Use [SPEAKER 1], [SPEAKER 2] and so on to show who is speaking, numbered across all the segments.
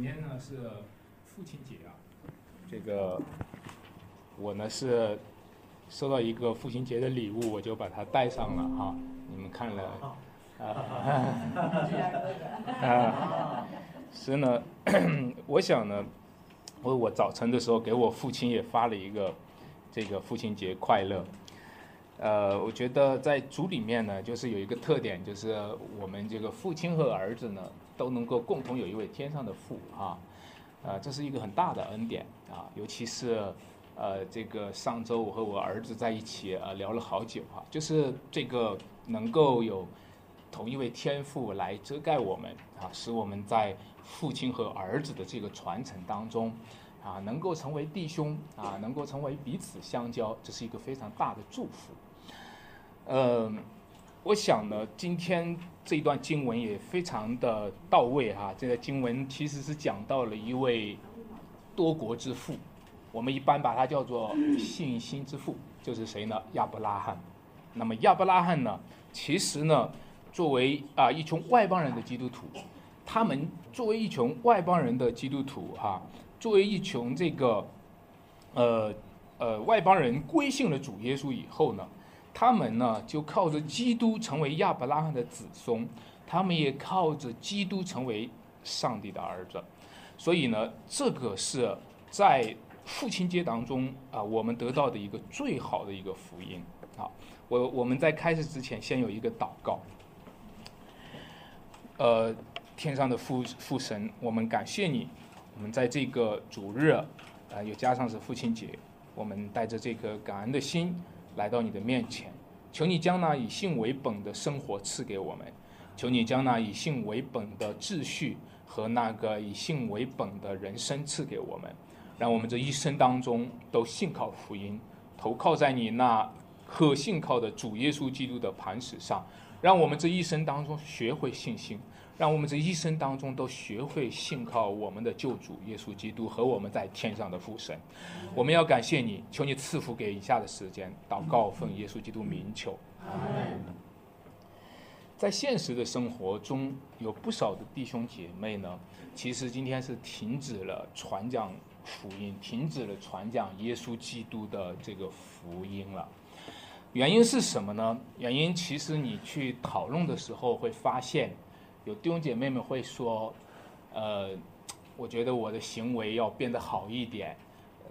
[SPEAKER 1] 今天呢是父亲节啊，这个我呢是收到一个父亲节的礼物，我就把它带上了哈。你们看了啊？啊，是呢，我想呢，我我早晨的时候给我父亲也发了一个这个父亲节快乐。呃，我觉得在组里面呢，就是有一个特点，就是我们这个父亲和儿子呢，都能够共同有一位天上的父啊，呃，这是一个很大的恩典啊，尤其是呃，这个上周我和我儿子在一起呃聊了好久哈，就是这个能够有同一位天父来遮盖我们啊，使我们在父亲和儿子的这个传承当中啊，能够成为弟兄啊，能够成为彼此相交，这是一个非常大的祝福。呃，我想呢，今天这一段经文也非常的到位哈。这个经文其实是讲到了一位多国之父，我们一般把它叫做信心之父，就是谁呢？亚伯拉罕。那么亚伯拉罕呢，其实呢，作为啊一群外邦人的基督徒，他们作为一群外邦人的基督徒哈，作为一群这个呃呃外邦人归信了主耶稣以后呢。他们呢，就靠着基督成为亚伯拉罕的子孙，他们也靠着基督成为上帝的儿子，所以呢，这个是在父亲节当中啊，我们得到的一个最好的一个福音。好，我我们在开始之前先有一个祷告。呃，天上的父父神，我们感谢你，我们在这个主日啊，又加上是父亲节，我们带着这颗感恩的心。来到你的面前，求你将那以信为本的生活赐给我们，求你将那以信为本的秩序和那个以信为本的人生赐给我们，让我们这一生当中都信靠福音，投靠在你那可信靠的主耶稣基督的磐石上，让我们这一生当中学会信心。让我们这一生当中都学会信靠我们的救主耶稣基督和我们在天上的父神。我们要感谢你，求你赐福给以下的时间，祷告奉耶稣基督名求。在现实的生活中，有不少的弟兄姐妹呢，其实今天是停止了传讲福音，停止了传讲耶稣基督的这个福音了。原因是什么呢？原因其实你去讨论的时候会发现。有弟兄姐妹们会说，呃，我觉得我的行为要变得好一点，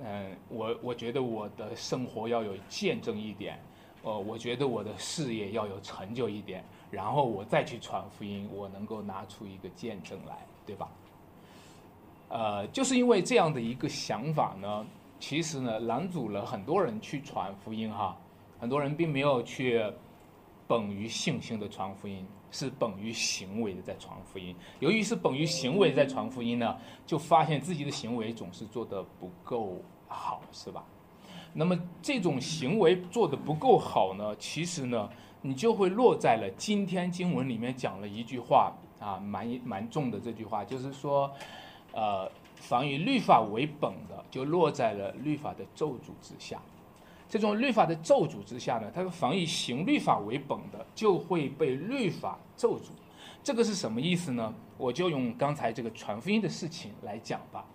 [SPEAKER 1] 嗯，我我觉得我的生活要有见证一点，呃，我觉得我的事业要有成就一点，然后我再去传福音，我能够拿出一个见证来，对吧？呃，就是因为这样的一个想法呢，其实呢拦阻了很多人去传福音哈，很多人并没有去本于信心的传福音。是本于行为的在传福音，由于是本于行为在传福音呢，就发现自己的行为总是做得不够好，是吧？那么这种行为做得不够好呢，其实呢，你就会落在了今天经文里面讲了一句话啊，蛮蛮重的这句话，就是说，呃，凡以律法为本的，就落在了律法的咒诅之下。这种律法的咒诅之下呢，它防以行律法为本的，就会被律法咒诅。这个是什么意思呢？我就用刚才这个传福音的事情来讲吧。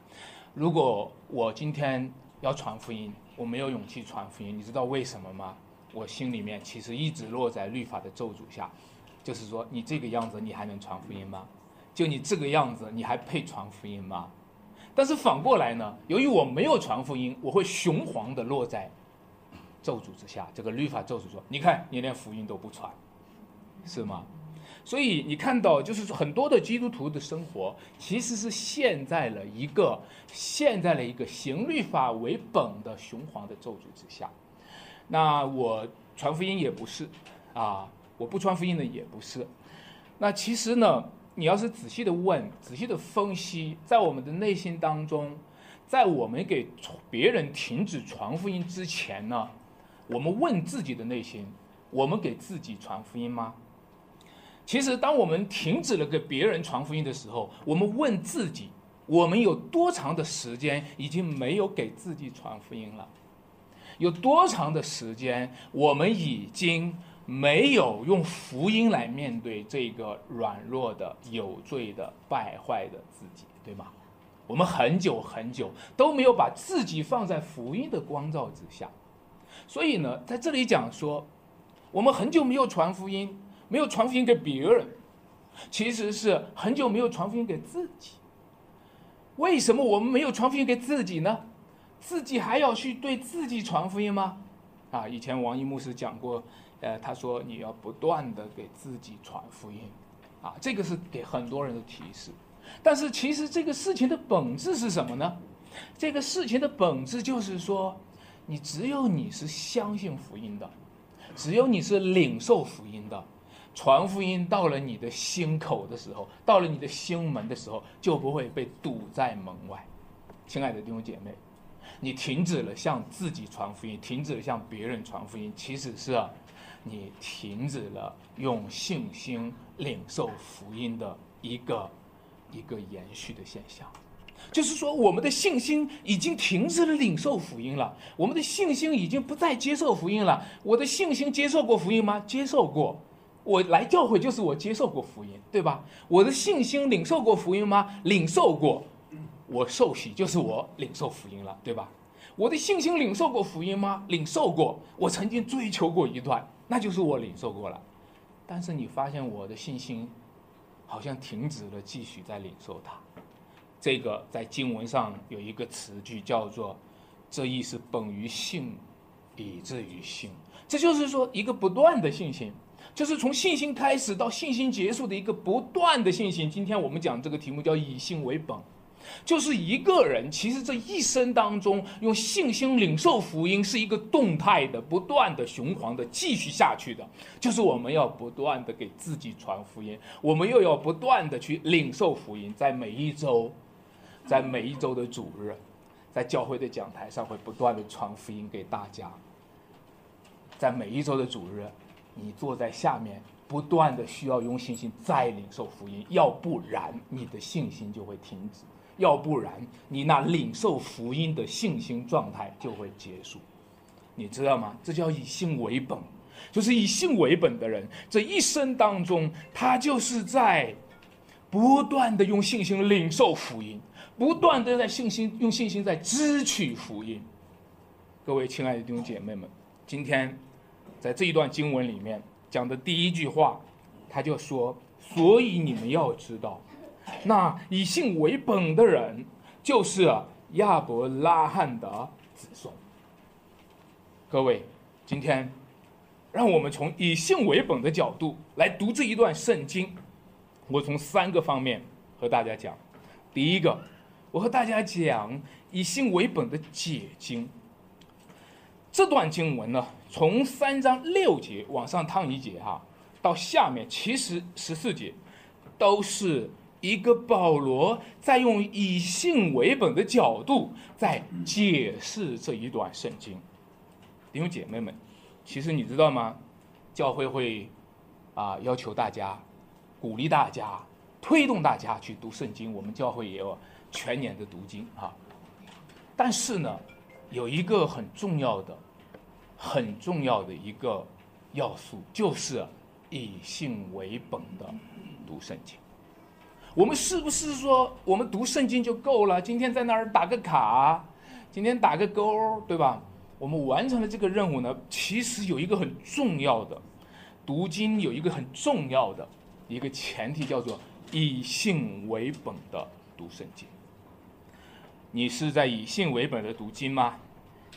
[SPEAKER 1] 如果我今天要传福音，我没有勇气传福音，你知道为什么吗？我心里面其实一直落在律法的咒诅下，就是说你这个样子你还能传福音吗？就你这个样子你还配传福音吗？但是反过来呢，由于我没有传福音，我会雄黄的落在。咒诅之下，这个律法咒诅说：“你看，你连福音都不传，是吗？”所以你看到，就是很多的基督徒的生活，其实是陷在了一个陷在了一个行律法为本的雄黄的咒诅之下。那我传福音也不是啊，我不传福音的也不是。那其实呢，你要是仔细的问，仔细的分析，在我们的内心当中，在我们给别人停止传福音之前呢？我们问自己的内心：我们给自己传福音吗？其实，当我们停止了给别人传福音的时候，我们问自己：我们有多长的时间已经没有给自己传福音了？有多长的时间，我们已经没有用福音来面对这个软弱的、有罪的、败坏的自己，对吗？我们很久很久都没有把自己放在福音的光照之下，所以呢，在这里讲说，我们很久没有传福音，没有传福音给别人，其实是很久没有传福音给自己。为什么我们没有传福音给自己呢？自己还要去对自己传福音吗？啊，以前王一牧师讲过，呃，他说你要不断的给自己传福音，啊，这个是给很多人的提示。但是其实这个事情的本质是什么呢？这个事情的本质就是说，你只有你是相信福音的，只有你是领受福音的，传福音到了你的心口的时候，到了你的心门的时候，就不会被堵在门外。亲爱的弟兄姐妹，你停止了向自己传福音，停止了向别人传福音，其实是你停止了用信心领受福音的一个。一个延续的现象，就是说，我们的信心已经停止了领受福音了。我们的信心已经不再接受福音了。我的信心接受过福音吗？接受过。我来教会就是我接受过福音，对吧？我的信心领受过福音吗？领受过。我受洗就是我领受福音了，对吧？我的信心领受过福音吗？领受过。我曾经追求过一段，那就是我领受过了。但是你发现我的信心。好像停止了继续在领受它，这个在经文上有一个词句叫做“这意是本于信，以至于信”，这就是说一个不断的信心，就是从信心开始到信心结束的一个不断的信心。今天我们讲这个题目叫以信为本。就是一个人，其实这一生当中，用信心领受福音是一个动态的、不断的、循环的、继续下去的。就是我们要不断的给自己传福音，我们又要不断的去领受福音，在每一周，在每一周的主日，在教会的讲台上会不断的传福音给大家。在每一周的主日，你坐在下面，不断的需要用信心再领受福音，要不然你的信心就会停止。要不然，你那领受福音的信心状态就会结束，你知道吗？这叫以信为本，就是以信为本的人，这一生当中，他就是在不断的用信心领受福音，不断的在信心用信心在支取福音。各位亲爱的弟兄姐妹们，今天在这一段经文里面讲的第一句话，他就说：“所以你们要知道。”那以信为本的人，就是亚伯拉罕的子孙。各位，今天，让我们从以信为本的角度来读这一段圣经。我从三个方面和大家讲。第一个，我和大家讲以信为本的解经。这段经文呢，从三章六节往上趟一节哈，到下面其实十四节，都是。一个保罗在用以信为本的角度在解释这一段圣经，弟兄姐妹们，其实你知道吗？教会会啊要求大家，鼓励大家，推动大家去读圣经。我们教会也有全年的读经啊。但是呢，有一个很重要的、很重要的一个要素，就是以信为本的读圣经。我们是不是说我们读圣经就够了？今天在那儿打个卡，今天打个勾，对吧？我们完成了这个任务呢？其实有一个很重要的，读经有一个很重要的一个前提，叫做以信为本的读圣经。你是在以信为本的读经吗？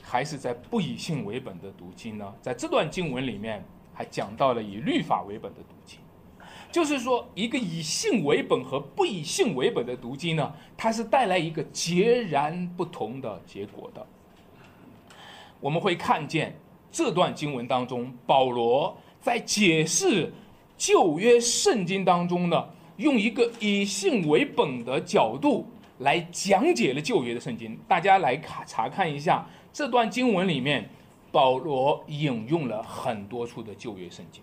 [SPEAKER 1] 还是在不以信为本的读经呢？在这段经文里面，还讲到了以律法为本的读经。就是说，一个以信为本和不以信为本的读经呢，它是带来一个截然不同的结果的。我们会看见这段经文当中，保罗在解释旧约圣经当中呢，用一个以信为本的角度来讲解了旧约的圣经。大家来看查看一下这段经文里面，保罗引用了很多处的旧约圣经。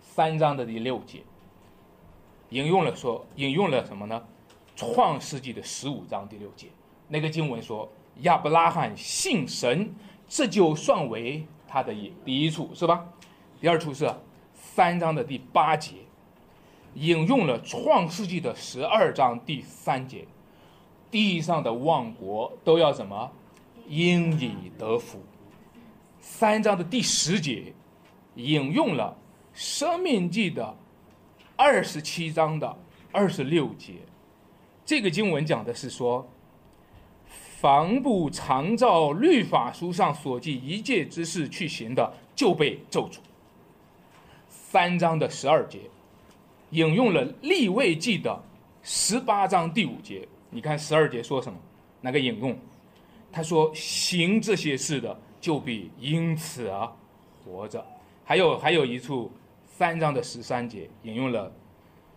[SPEAKER 1] 三章的第六节，引用了说，引用了什么呢？创世纪的十五章第六节，那个经文说亚伯拉罕信神，这就算为他的第一处，是吧？第二处是三章的第八节，引用了创世纪的十二章第三节，地上的万国都要什么？因你得福。三章的第十节引用了《生命记》的二十七章的二十六节，这个经文讲的是说，凡不常照律法书上所记一切之事去行的，就被咒诅。三章的十二节引用了《立位记》的十八章第五节，你看十二节说什么？哪个引用？他说：“行这些事的，就必因此而活着。”还有还有一处三章的十三节引用了《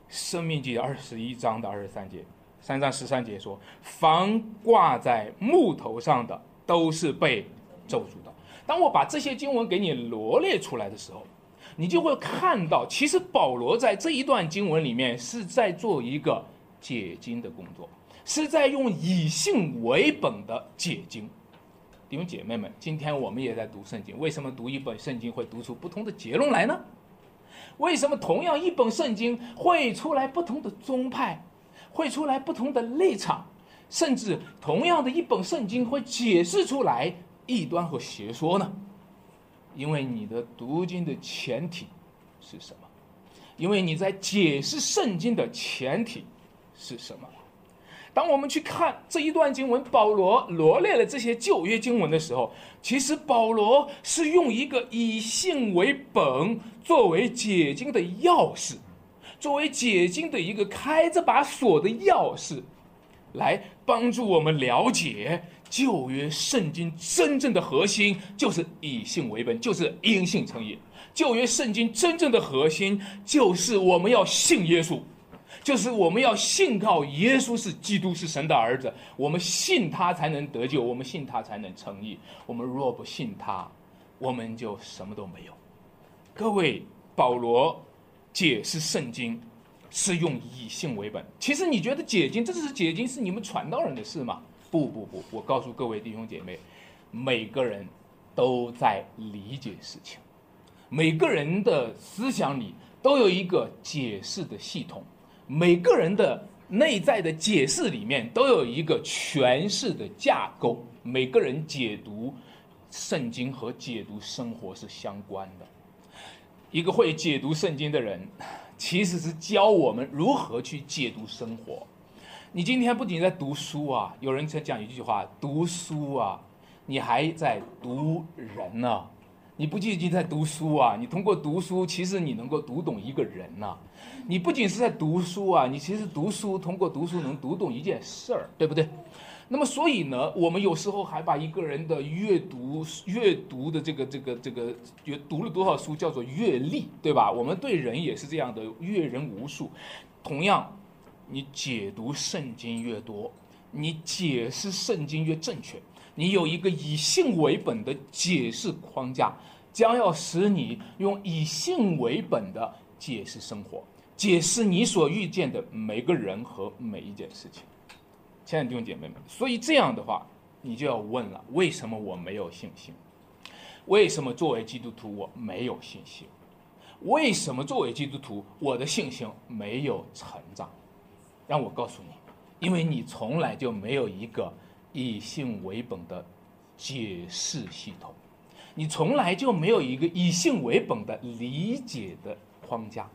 [SPEAKER 1] 生命记》二十一章的二十三节，三章十三节说：“凡挂在木头上的，都是被咒诅的。”当我把这些经文给你罗列出来的时候，你就会看到，其实保罗在这一段经文里面是在做一个解经的工作，是在用以信为本的解经。弟兄姐妹们，今天我们也在读圣经，为什么读一本圣经会读出不同的结论来呢？为什么同样一本圣经会出来不同的宗派，会出来不同的立场，甚至同样的一本圣经会解释出来异端和邪说呢？因为你的读经的前提是什么？因为你在解释圣经的前提是什么？当我们去看这一段经文，保罗罗列了这些旧约经文的时候，其实保罗是用一个以信为本作为解经的钥匙，作为解经的一个开这把锁的钥匙，来帮助我们了解旧约圣经真正的核心就是以信为本，就是因信称义。旧约圣经真正的核心就是我们要信耶稣。就是我们要信靠耶稣是基督是神的儿子，我们信他才能得救，我们信他才能称义。我们若不信他，我们就什么都没有。各位，保罗解释圣经是用以信为本。其实你觉得解经，这是解经是你们传道人的事吗？不不不，我告诉各位弟兄姐妹，每个人都在理解事情，每个人的思想里都有一个解释的系统。每个人的内在的解释里面都有一个诠释的架构，每个人解读圣经和解读生活是相关的。一个会解读圣经的人，其实是教我们如何去解读生活。你今天不仅在读书啊，有人在讲一句话：读书啊，你还在读人呢。你不仅仅在读书啊，你通过读书，其实你能够读懂一个人呐。你不仅是在读书啊，你其实读书通过读书能读懂一件事儿，对不对？那么所以呢，我们有时候还把一个人的阅读阅读的这个这个这个阅读了多少书叫做阅历，对吧？我们对人也是这样的，阅人无数。同样，你解读圣经越多，你解释圣经越正确。你有一个以信为本的解释框架，将要使你用以信为本的解释生活，解释你所遇见的每个人和每一件事情。亲爱的弟兄姐妹们，所以这样的话，你就要问了：为什么我没有信心？为什么作为基督徒我没有信心？为什么作为基督徒我的信心没有成长？让我告诉你，因为你从来就没有一个。以信为本的解释系统，你从来就没有一个以信为本的理解的框架，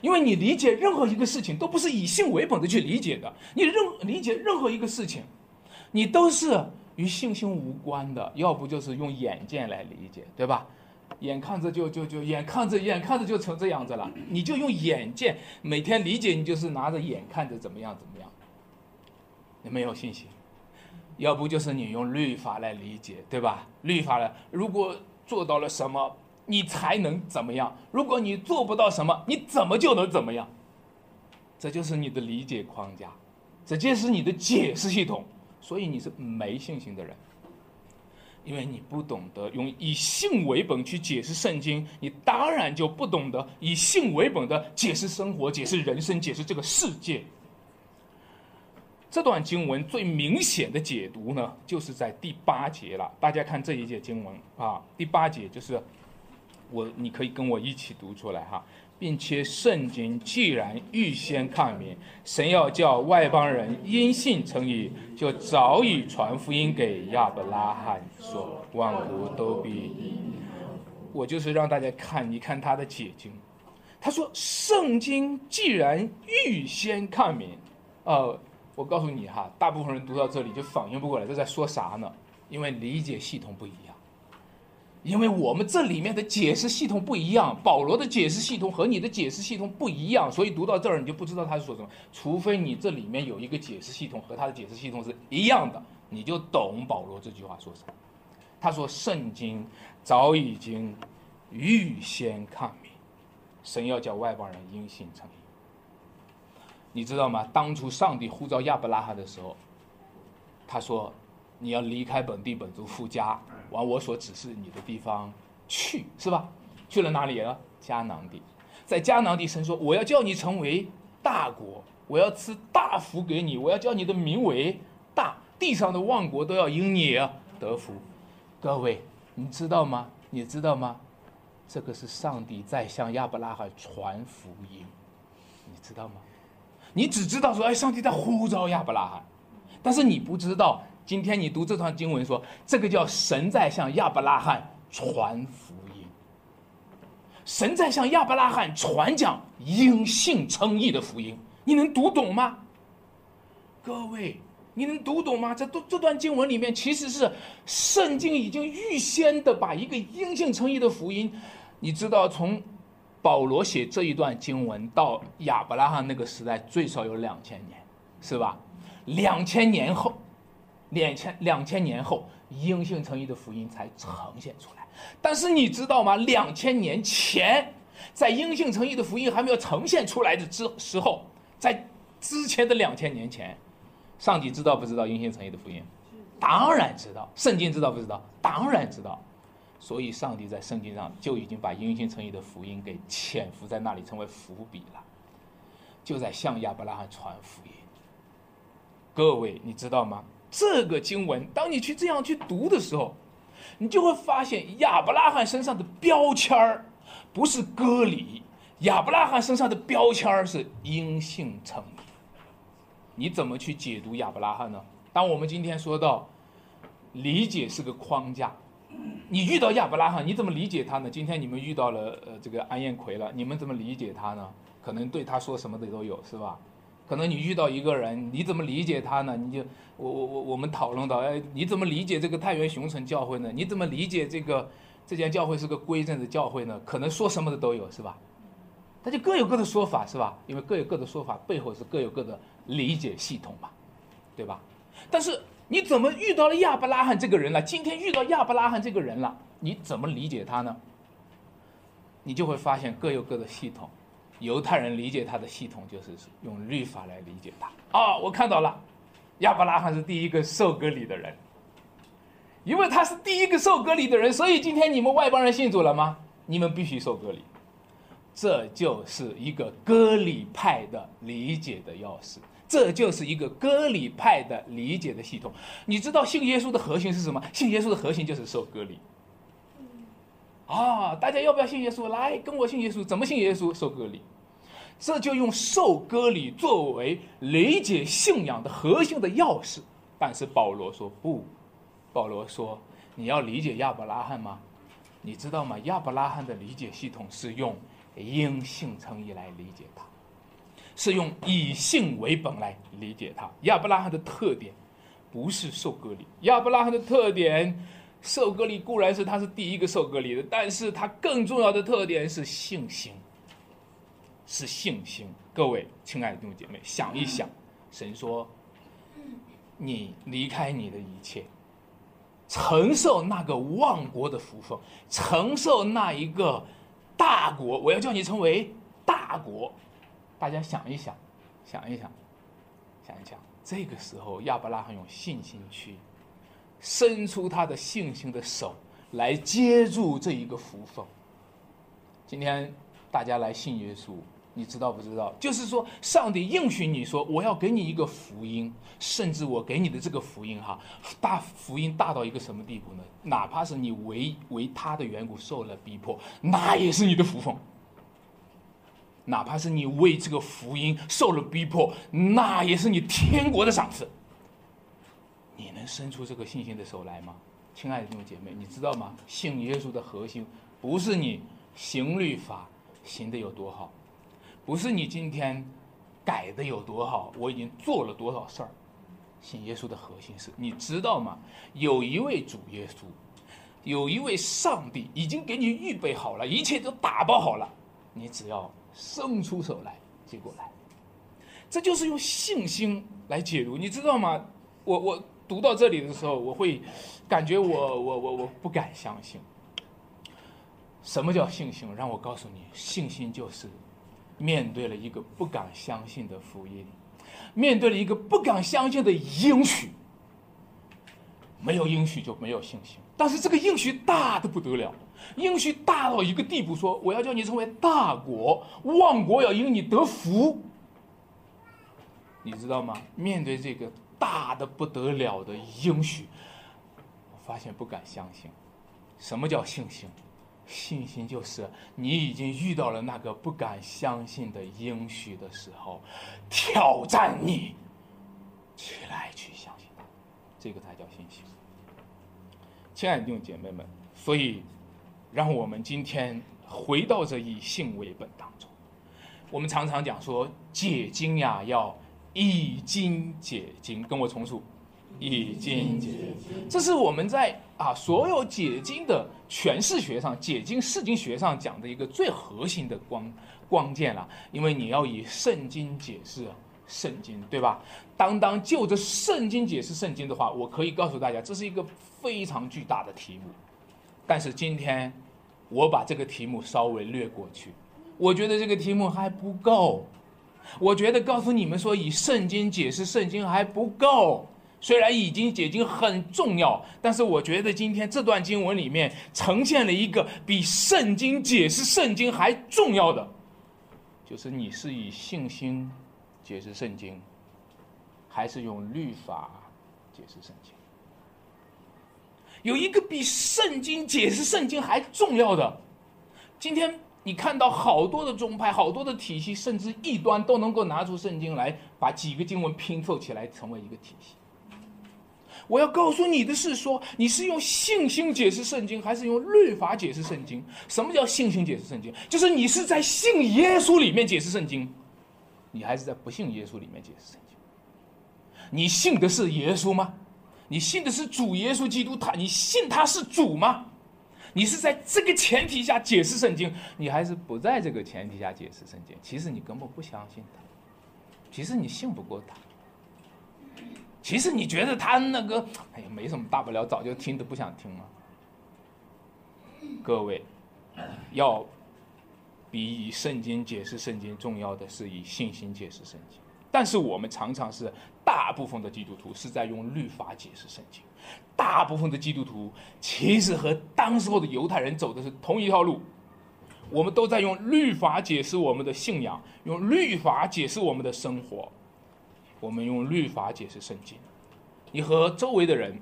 [SPEAKER 1] 因为你理解任何一个事情都不是以信为本的去理解的。你任理解任何一个事情，你都是与信心无关的，要不就是用眼见来理解，对吧？眼看着就就就眼看着眼看着就成这样子了，你就用眼见每天理解，你就是拿着眼看着怎么样怎么样，你没有信心。要不就是你用律法来理解，对吧？律法来，如果做到了什么，你才能怎么样？如果你做不到什么，你怎么就能怎么样？这就是你的理解框架，这就是你的解释系统。所以你是没信心的人，因为你不懂得用以性为本去解释圣经，你当然就不懂得以性为本的解释生活、解释人生、解释这个世界。这段经文最明显的解读呢，就是在第八节了。大家看这一节经文啊，第八节就是我，你可以跟我一起读出来哈。并且圣经既然预先看明，神要叫外邦人因信称义，就早已传福音给亚伯拉罕，说万国都必。我就是让大家看，一看他的解经，他说圣经既然预先看明，呃，我告诉你哈，大部分人读到这里就反应不过来，这在说啥呢？因为理解系统不一样。因为我们这里面的解释系统不一样，保罗的解释系统和你的解释系统不一样，所以读到这儿你就不知道他是说什么。除非你这里面有一个解释系统和他的解释系统是一样的，你就懂保罗这句话说什么。他说：“圣经早已经预先看明，神要叫外邦人因信称义。你知道吗？当初上帝呼召亚伯拉罕的时候，他说。”你要离开本地本族富家，往我所指示你的地方去，是吧？去了哪里了？迦南地。在迦南地，神说：“我要叫你成为大国，我要赐大福给你，我要叫你的名为大，地上的万国都要因你得福。”各位，你知道吗？你知道吗？这个是上帝在向亚伯拉罕传福音，你知道吗？你只知道说：“哎，上帝在呼召亚伯拉罕。”但是你不知道。今天你读这段经文说，这个叫神在向亚伯拉罕传福音，神在向亚伯拉罕传讲因信称义的福音，你能读懂吗？各位，你能读懂吗？这这这段经文里面其实是圣经已经预先的把一个因信称义的福音，你知道从保罗写这一段经文到亚伯拉罕那个时代最少有两千年，是吧？两千年后。两千两千年后，因信成义的福音才呈现出来。但是你知道吗？两千年前，在因信成义的福音还没有呈现出来的之时候，在之前的两千年前，上帝知道不知道因信成义的福音？当然知道。圣经知道不知道？当然知道。所以上帝在圣经上就已经把因信成义的福音给潜伏在那里，成为伏笔了，就在向亚伯拉罕传福音。各位，你知道吗？这个经文，当你去这样去读的时候，你就会发现亚伯拉罕身上的标签儿不是割礼，亚伯拉罕身上的标签儿是因信称义。你怎么去解读亚伯拉罕呢？当我们今天说到理解是个框架，你遇到亚伯拉罕，你怎么理解他呢？今天你们遇到了呃这个安彦奎了，你们怎么理解他呢？可能对他说什么的都有，是吧？可能你遇到一个人，你怎么理解他呢？你就我我我我们讨论到，哎，你怎么理解这个太原熊城教会呢？你怎么理解这个这间教会是个归正的教会呢？可能说什么的都有，是吧？他就各有各的说法，是吧？因为各有各的说法，背后是各有各的理解系统嘛，对吧？但是你怎么遇到了亚伯拉罕这个人了？今天遇到亚伯拉罕这个人了，你怎么理解他呢？你就会发现各有各的系统。犹太人理解他的系统就是用律法来理解他。啊，我看到了，亚伯拉罕是第一个受割礼的人，因为他是第一个受割礼的人，所以今天你们外邦人信主了吗？你们必须受割礼，这就是一个割礼派的理解的钥匙，这就是一个割礼派的理解的系统。你知道信耶稣的核心是什么？信耶稣的核心就是受割礼。啊，大家要不要信耶稣？来跟我信耶稣，怎么信耶稣？受割礼，这就用受割礼作为理解信仰的核心的钥匙。但是保罗说不，保罗说你要理解亚伯拉罕吗？你知道吗？亚伯拉罕的理解系统是用因信称义来理解他，是用以信为本来理解他。亚伯拉罕的特点不是受割礼，亚伯拉罕的特点。受割礼固然是他是第一个受割礼的，但是他更重要的特点是信心，是信心。各位亲爱的弟兄姐妹，想一想，神说：“你离开你的一切，承受那个万国的福分，承受那一个大国，我要叫你成为大国。”大家想一想，想一想，想一想，这个时候亚伯拉罕用信心去。伸出他的信心的手来接住这一个福分。今天大家来信耶稣，你知道不知道？就是说，上帝应许你说，我要给你一个福音，甚至我给你的这个福音哈，大福音大到一个什么地步呢？哪怕是你为为他的缘故受了逼迫，那也是你的福分。哪怕是你为这个福音受了逼迫，那也是你天国的赏赐。你能伸出这个信心的手来吗，亲爱的弟兄姐妹？你知道吗？信耶稣的核心不是你行律法行的有多好，不是你今天改的有多好，我已经做了多少事儿。信耶稣的核心是你知道吗？有一位主耶稣，有一位上帝已经给你预备好了，一切都打包好了，你只要伸出手来接过来。这就是用信心来解读，你知道吗？我我。读到这里的时候，我会感觉我我我我不敢相信。什么叫信心？让我告诉你，信心就是面对了一个不敢相信的福音，面对了一个不敢相信的应许。没有应许就没有信心，但是这个应许大的不得了，应许大到一个地步，说我要叫你成为大国，万国要因你得福。你知道吗？面对这个。大的不得了的应许，我发现不敢相信。什么叫信心？信心就是你已经遇到了那个不敢相信的应许的时候，挑战你起来去相信它，这个才叫信心。亲爱的弟兄姐妹们，所以让我们今天回到这以信为本当中。我们常常讲说解经呀，要。以经解经，跟我重述，以经解经，这是我们在啊所有解经的诠释学上、解经释经学上讲的一个最核心的光关键了。因为你要以圣经解释圣经，对吧？当当就着圣经解释圣经的话，我可以告诉大家，这是一个非常巨大的题目。但是今天我把这个题目稍微略过去，我觉得这个题目还不够。我觉得告诉你们说以圣经解释圣经还不够，虽然已经解经很重要，但是我觉得今天这段经文里面呈现了一个比圣经解释圣经还重要的，就是你是以信心解释圣经，还是用律法解释圣经？有一个比圣经解释圣经还重要的，今天。你看到好多的宗派、好多的体系，甚至异端都能够拿出圣经来，把几个经文拼凑起来成为一个体系。我要告诉你的是，说你是用信心解释圣经，还是用律法解释圣经？什么叫信心解释圣经？就是你是在信耶稣里面解释圣经，你还是在不信耶稣里面解释圣经？你信的是耶稣吗？你信的是主耶稣基督？他，你信他是主吗？你是在这个前提下解释圣经，你还是不在这个前提下解释圣经？其实你根本不相信他，其实你信不过他，其实你觉得他那个哎呀没什么大不了，早就听都不想听了。各位，要比以圣经解释圣经重要的是以信心解释圣经，但是我们常常是大部分的基督徒是在用律法解释圣经。大部分的基督徒其实和当时候的犹太人走的是同一条路，我们都在用律法解释我们的信仰，用律法解释我们的生活，我们用律法解释圣经。你和周围的人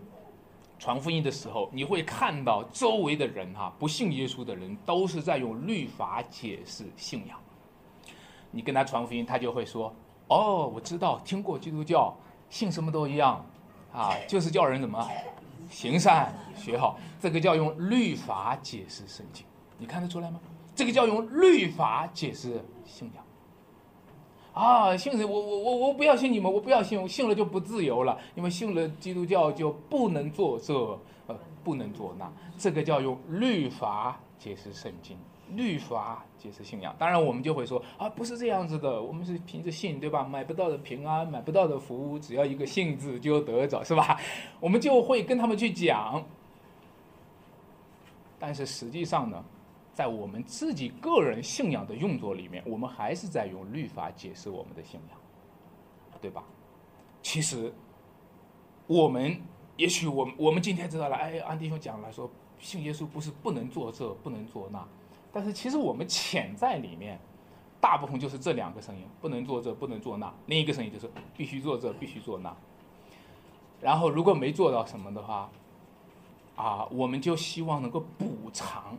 [SPEAKER 1] 传福音的时候，你会看到周围的人哈，不信耶稣的人都是在用律法解释信仰。你跟他传福音，他就会说：“哦，我知道，听过基督教，信什么都一样，啊，就是叫人怎么。”行善学好，这个叫用律法解释圣经，你看得出来吗？这个叫用律法解释信仰。啊，信谁？我我我我不要信你们，我不要信，我信了就不自由了，因为信了基督教就不能做这，呃，不能做那。这个叫用律法解释圣经。律法解释信仰，当然我们就会说啊，不是这样子的，我们是凭着信，对吧？买不到的平安，买不到的福，只要一个信字就得着，是吧？我们就会跟他们去讲。但是实际上呢，在我们自己个人信仰的用作里面，我们还是在用律法解释我们的信仰，对吧？其实，我们也许我们我们今天知道了，哎，安弟兄讲了，说信耶稣不是不能做这，不能做那。但是其实我们潜在里面，大部分就是这两个声音，不能做这，不能做那；另一个声音就是必须做这，必须做那。然后如果没做到什么的话，啊，我们就希望能够补偿，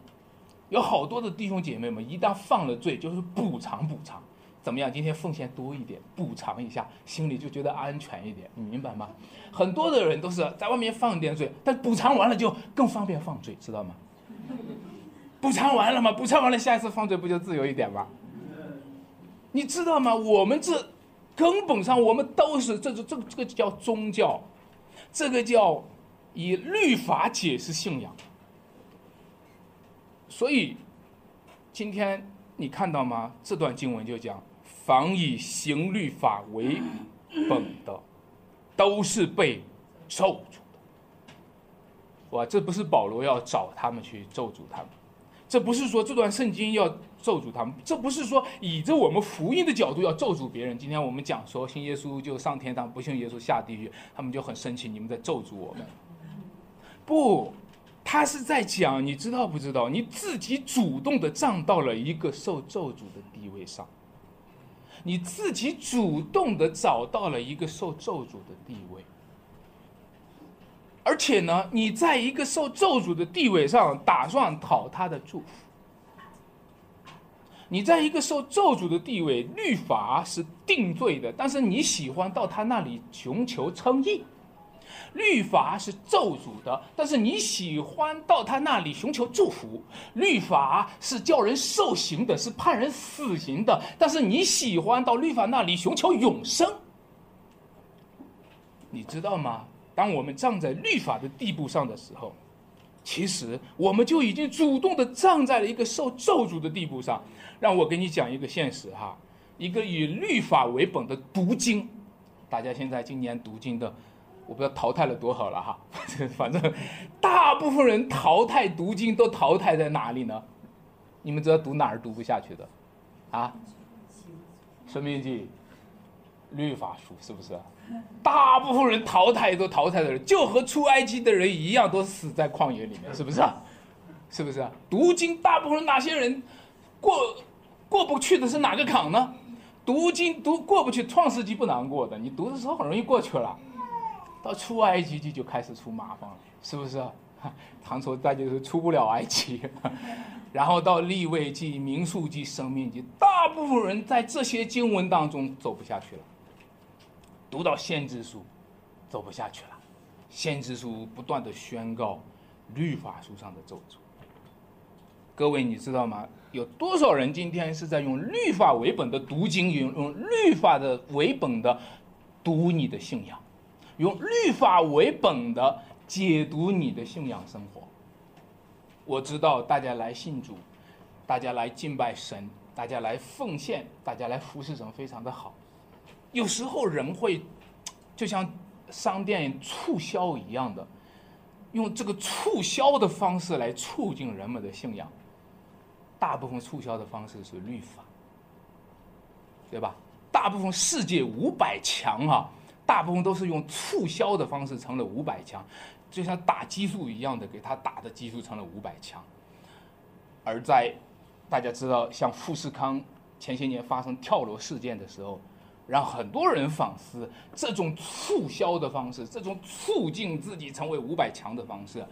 [SPEAKER 1] 有好多的弟兄姐妹们，一旦犯了罪，就是补偿补偿，怎么样？今天奉献多一点，补偿一下，心里就觉得安全一点，你明白吗？很多的人都是在外面犯点罪，但补偿完了就更方便犯罪，知道吗？补偿完了吗？补偿完了，下一次犯罪不就自由一点吗？你知道吗？我们这根本上我们都是这这这这个叫宗教，这个叫以律法解释信仰。所以，今天你看到吗？这段经文就讲：凡以行律法为本的，都是被咒诅的。哇，这不是保罗要找他们去咒诅他们，这不是说这段圣经要咒诅他们，这不是说以着我们福音的角度要咒诅别人。今天我们讲说信耶稣就上天堂，不信耶稣下地狱，他们就很生气，你们在咒诅我们。不。他是在讲，你知道不知道？你自己主动的站到了一个受咒诅的地位上，你自己主动的找到了一个受咒诅的地位，而且呢，你在一个受咒诅的地位上打算讨他的祝福，你在一个受咒诅的地位，律法是定罪的，但是你喜欢到他那里寻求称义。律法是咒诅的，但是你喜欢到他那里寻求祝福。律法是叫人受刑的，是判人死刑的，但是你喜欢到律法那里寻求永生。你知道吗？当我们站在律法的地步上的时候，其实我们就已经主动的站在了一个受咒诅的地步上。让我给你讲一个现实哈，一个以律法为本的读经，大家现在今年读经的。我不知道淘汰了多少了哈，反正大部分人淘汰读经都淘汰在哪里呢？你们知道读哪儿读不下去的？啊？生命记、律法书是不是？大部分人淘汰都淘汰的人，就和出埃及的人一样，都死在旷野里面，是不是？是不是？读经，大部分哪些人过过不去的是哪个坎呢？读经读过不去，创世纪不难过的，你读的时候很容易过去了。到出埃及记就开始出麻烦了，是不是？唐朝大家是出不了埃及，然后到立位记、民数记、生命记，大部分人在这些经文当中走不下去了。读到先知书，走不下去了。先知书不断的宣告律法书上的咒诅。各位你知道吗？有多少人今天是在用律法为本的读经，用用律法的为本的读你的信仰？用律法为本的解读你的信仰生活。我知道大家来信主，大家来敬拜神，大家来奉献，大家来服侍神，非常的好。有时候人会，就像商店促销一样的，用这个促销的方式来促进人们的信仰。大部分促销的方式是律法，对吧？大部分世界五百强啊。大部分都是用促销的方式成了五百强，就像打激素一样的，给他打的激素成了五百强。而在大家知道，像富士康前些年发生跳楼事件的时候，让很多人反思，这种促销的方式，这种促进自己成为五百强的方式，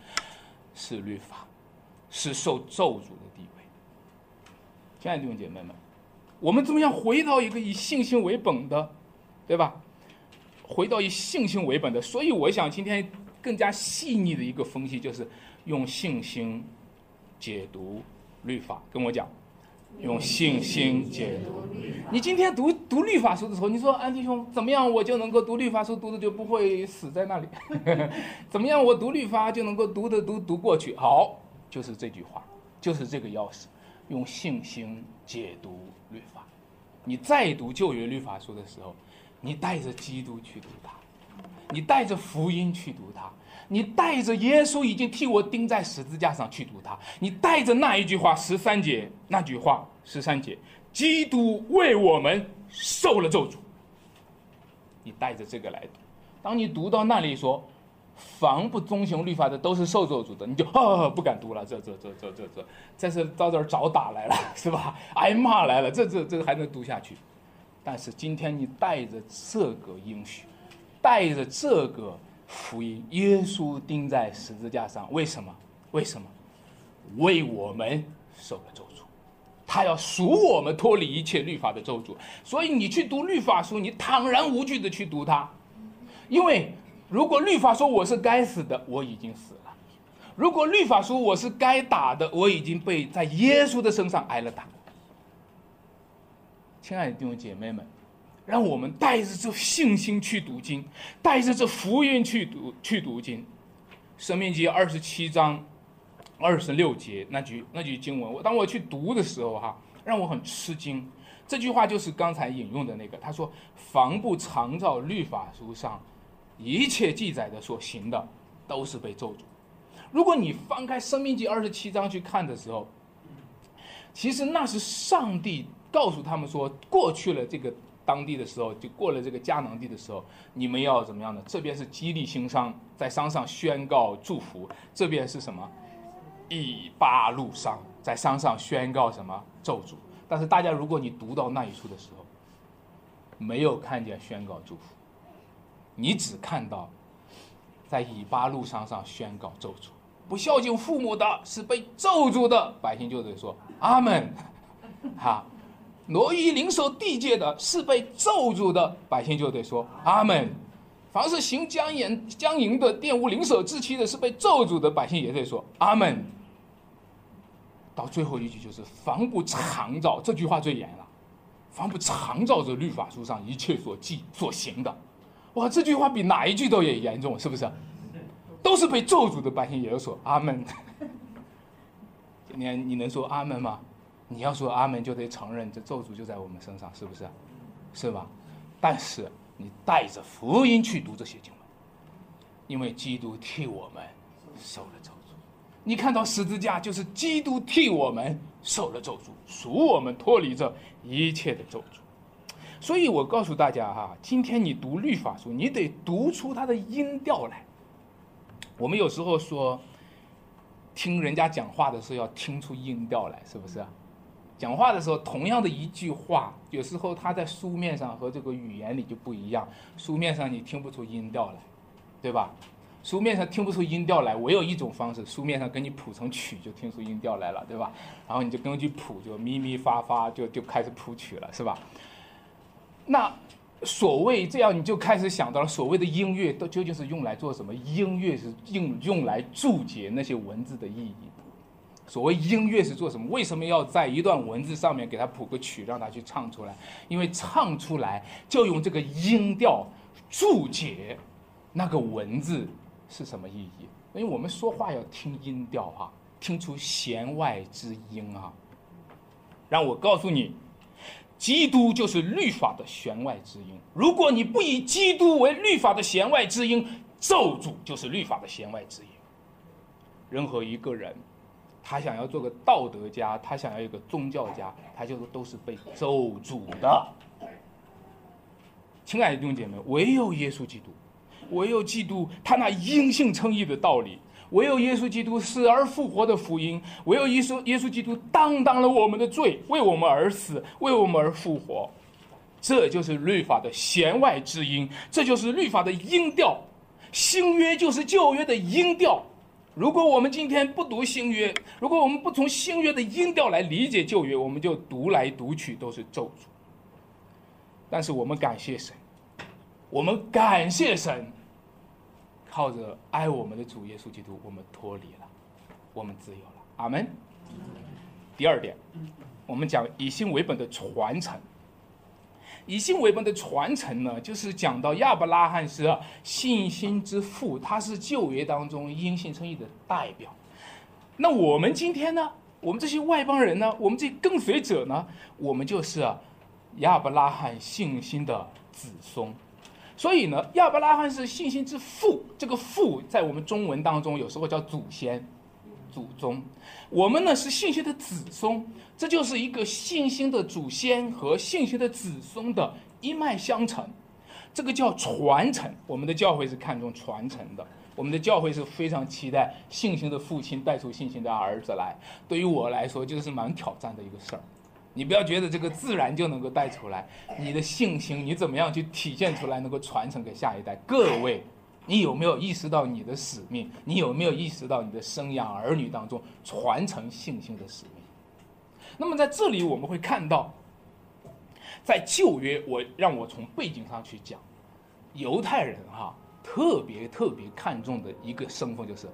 [SPEAKER 1] 是律法，是受咒诅的地位。亲爱的弟兄姐妹们，我们怎么样回到一个以信心为本的，对吧？回到以信心为本的，所以我想今天更加细腻的一个分析就是用信心解读律法。跟我讲，用信心解读。你今天读读律法书的时候，你说安弟兄怎么样，我就能够读律法书读的就不会死在那里？怎么样，我读律法就能够读的读读过去？好，就是这句话，就是这个钥匙，用信心解读律法。你再读旧约律法书的时候。你带着基督去读它，你带着福音去读它，你带着耶稣已经替我钉在十字架上去读它，你带着那一句话十三节那句话十三节，基督为我们受了咒诅。你带着这个来读，当你读到那里说，凡不遵循律法的都是受咒诅的，你就啊不敢读了，这这这这这这，这是到这儿找打来了是吧？挨骂来了，这这这还能读下去？但是今天你带着这个应许，带着这个福音，耶稣钉在十字架上，为什么？为什么？为我们受了咒诅。他要赎我们脱离一切律法的咒诅。所以你去读律法书，你坦然无惧的去读它，因为如果律法说我是该死的，我已经死了；如果律法说我是该打的，我已经被在耶稣的身上挨了打。亲爱的弟兄姐妹们，让我们带着这信心去读经，带着这福音去读去读经。生命记二十七章二十六节那句那句经文，我当我去读的时候哈，让我很吃惊。这句话就是刚才引用的那个，他说：“防不常照律法书上一切记载的所行的，都是被咒诅。”如果你翻开生命记二十七章去看的时候，其实那是上帝。告诉他们说，过去了这个当地的时候，就过了这个迦南地的时候，你们要怎么样呢？这边是激励行商，在商上宣告祝福；这边是什么？以巴路商，在商上宣告什么咒诅？但是大家，如果你读到那一处的时候，没有看见宣告祝福，你只看到在以巴路上上宣告咒诅。不孝敬父母的是被咒诅的，百姓就得说阿门，哈。挪移灵守地界的是被咒诅的，百姓就得说阿门；凡是行僵淫、僵营的、玷污灵守之期的，是被咒诅的，百姓也得说阿门。到最后一句就是“防不常照”，这句话最严了，“防不常照着律法书上一切所记所行的”，哇，这句话比哪一句都也严重，是不是？都是被咒诅的，百姓也要说阿门。今天你能说阿门吗？你要说阿门，就得承认这咒诅就在我们身上，是不是？是吧？但是你带着福音去读这些经文，因为基督替我们受了咒诅。你看到十字架，就是基督替我们受了咒诅，赎我们脱离这一切的咒诅。所以我告诉大家哈，今天你读律法书，你得读出它的音调来。我们有时候说，听人家讲话的时候要听出音调来，是不是？讲话的时候，同样的一句话，有时候它在书面上和这个语言里就不一样。书面上你听不出音调来，对吧？书面上听不出音调来，唯有一种方式，书面上给你谱成曲，就听出音调来了，对吧？然后你就根据谱，就咪咪发发，就就开始谱曲了，是吧？那所谓这样，你就开始想到了，所谓的音乐都究竟是用来做什么？音乐是用用来注解那些文字的意义。所谓音乐是做什么？为什么要在一段文字上面给他谱个曲，让他去唱出来？因为唱出来就用这个音调注解那个文字是什么意义。因为我们说话要听音调啊，听出弦外之音啊。让我告诉你，基督就是律法的弦外之音。如果你不以基督为律法的弦外之音，咒诅就是律法的弦外之音。任何一个人。他想要做个道德家，他想要一个宗教家，他就都是被咒诅的。亲爱的弟兄姐妹，唯有耶稣基督，唯有基督，他那阴性称义的道理，唯有耶稣基督死而复活的福音，唯有耶稣耶稣基督担当了我们的罪，为我们而死，为我们而复活，这就是律法的弦外之音，这就是律法的音调。新约就是旧约的音调。如果我们今天不读新约，如果我们不从新约的音调来理解旧约，我们就读来读去都是咒诅。但是我们感谢神，我们感谢神，靠着爱我们的主耶稣基督，我们脱离了，我们自由了。阿门。第二点，我们讲以心为本的传承。以信为本的传承呢，就是讲到亚伯拉罕是信心之父，他是旧约当中因信称义的代表。那我们今天呢，我们这些外邦人呢，我们这跟随者呢，我们就是亚伯拉罕信心的子孙。所以呢，亚伯拉罕是信心之父，这个父在我们中文当中有时候叫祖先。祖宗，我们呢是信心的子孙，这就是一个信心的祖先和信心的子孙的一脉相承，这个叫传承。我们的教会是看重传承的，我们的教会是非常期待信心的父亲带出信心的儿子来。对于我来说，就是蛮挑战的一个事儿。你不要觉得这个自然就能够带出来，你的信心你怎么样去体现出来，能够传承给下一代？各位。你有没有意识到你的使命？你有没有意识到你的生养儿女当中传承信心的使命？那么在这里我们会看到，在旧约，我让我从背景上去讲，犹太人哈特别特别看重的一个身份就是，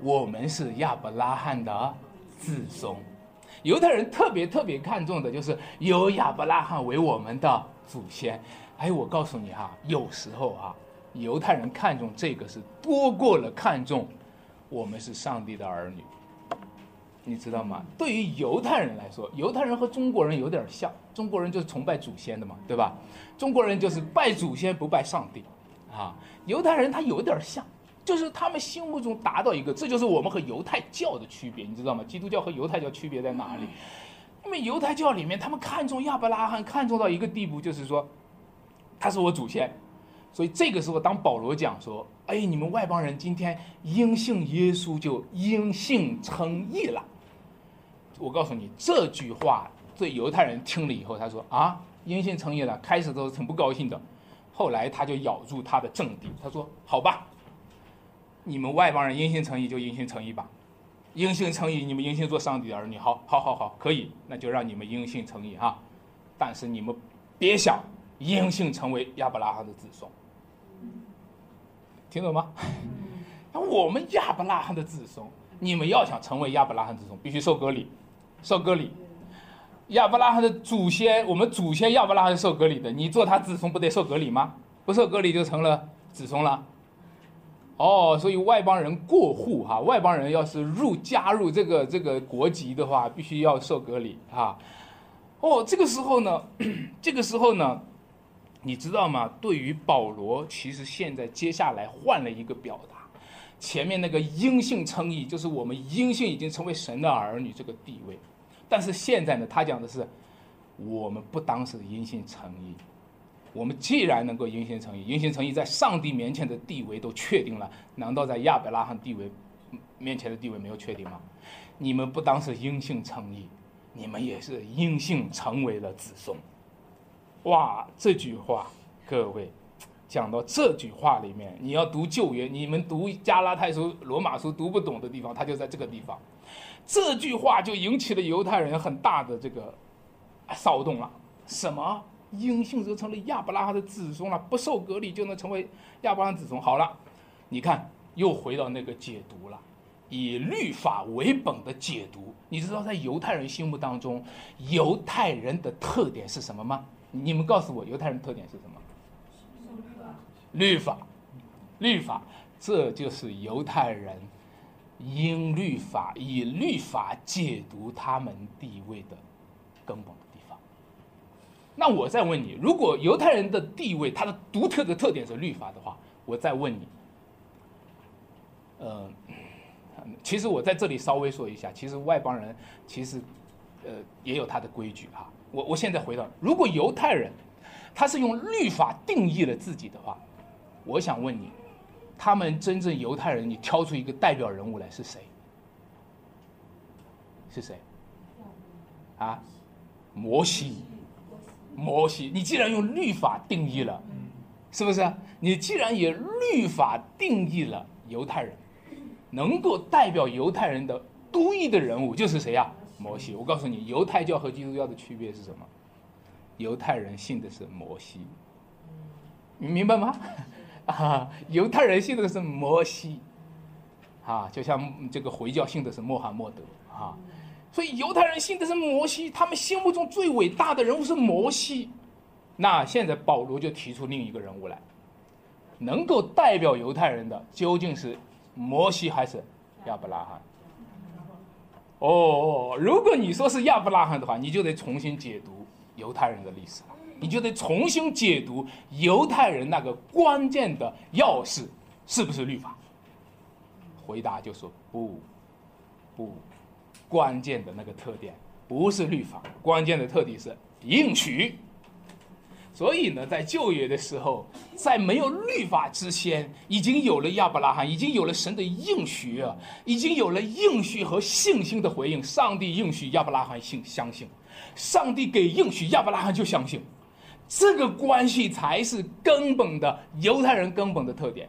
[SPEAKER 1] 我们是亚伯拉罕的子孙。犹太人特别特别看重的就是有亚伯拉罕为我们的祖先。哎，我告诉你哈，有时候哈，犹太人看重这个是多过了看重我们是上帝的儿女。你知道吗？对于犹太人来说，犹太人和中国人有点像，中国人就是崇拜祖先的嘛，对吧？中国人就是拜祖先不拜上帝，啊，犹太人他有点像，就是他们心目中达到一个，这就是我们和犹太教的区别，你知道吗？基督教和犹太教区别在哪里？因为犹太教里面他们看重亚伯拉罕，看重到一个地步，就是说他是我祖先，所以这个时候当保罗讲说，哎，你们外邦人今天因信耶稣就因信称义了。我告诉你这句话，这犹太人听了以后，他说啊，因信称义了。开始都是挺不高兴的，后来他就咬住他的正地，他说好吧，你们外邦人因信称义就因信称义吧，因信称义，你们因信做上帝的儿女，好，好，好，好，可以，那就让你们因信称义哈，但是你们别想因信成为亚伯拉罕的子孙，听懂吗？那我们亚伯拉罕的子孙，你们要想成为亚伯拉罕子孙，必须受割礼。受割礼，亚伯拉罕的祖先，我们祖先亚伯拉罕是受割礼的。你做他子孙不得受割礼吗？不受割礼就成了子孙了。哦，所以外邦人过户哈，外邦人要是入加入这个这个国籍的话，必须要受割礼哈。哦，这个时候呢，这个时候呢，你知道吗？对于保罗，其实现在接下来换了一个表达。前面那个阴性称义，就是我们阴性已经成为神的儿女这个地位，但是现在呢，他讲的是，我们不当是阴性称义，我们既然能够阴性称义，阴性称义在上帝面前的地位都确定了，难道在亚伯拉罕地位面前的地位没有确定吗？你们不当是阴性称义，你们也是阴性成为了子孙。哇，这句话，各位。讲到这句话里面，你要读旧约，你们读加拉太书、罗马书读不懂的地方，它就在这个地方。这句话就引起了犹太人很大的这个骚动了。什么？因信则成了亚伯拉罕的子孙了？不受隔离就能成为亚伯拉罕子孙？好了，你看又回到那个解读了，以律法为本的解读。你知道在犹太人心目当中，犹太人的特点是什么吗？你们告诉我，犹太人特点是什么？律法，律法，这就是犹太人因律法以律法解读他们地位的根本的地方。那我再问你，如果犹太人的地位，它的独特的特点是律法的话，我再问你，呃，其实我在这里稍微说一下，其实外邦人其实呃也有他的规矩哈。我我现在回到，如果犹太人他是用律法定义了自己的话。我想问你，他们真正犹太人，你挑出一个代表人物来是谁？是谁？啊，摩西，摩西。你既然用律法定义了，是不是？你既然以律法定义了犹太人，能够代表犹太人的独一的人物就是谁呀？摩西。我告诉你，犹太教和基督教的区别是什么？犹太人信的是摩西，你明白吗？啊，犹太人信的是摩西，啊，就像这个回教信的是穆罕默德，啊，所以犹太人信的是摩西，他们心目中最伟大的人物是摩西。那现在保罗就提出另一个人物来，能够代表犹太人的究竟是摩西还是亚伯拉罕？哦，如果你说是亚伯拉罕的话，你就得重新解读犹太人的历史了。你就得重新解读犹太人那个关键的钥匙是不是律法？回答就说不，不，关键的那个特点不是律法，关键的特点是应许。所以呢，在旧约的时候，在没有律法之前，已经有了亚伯拉罕，已经有了神的应许啊，已经有了应许和信心的回应。上帝应许亚伯拉罕信相信，上帝给应许亚伯拉罕就相信。这个关系才是根本的犹太人根本的特点。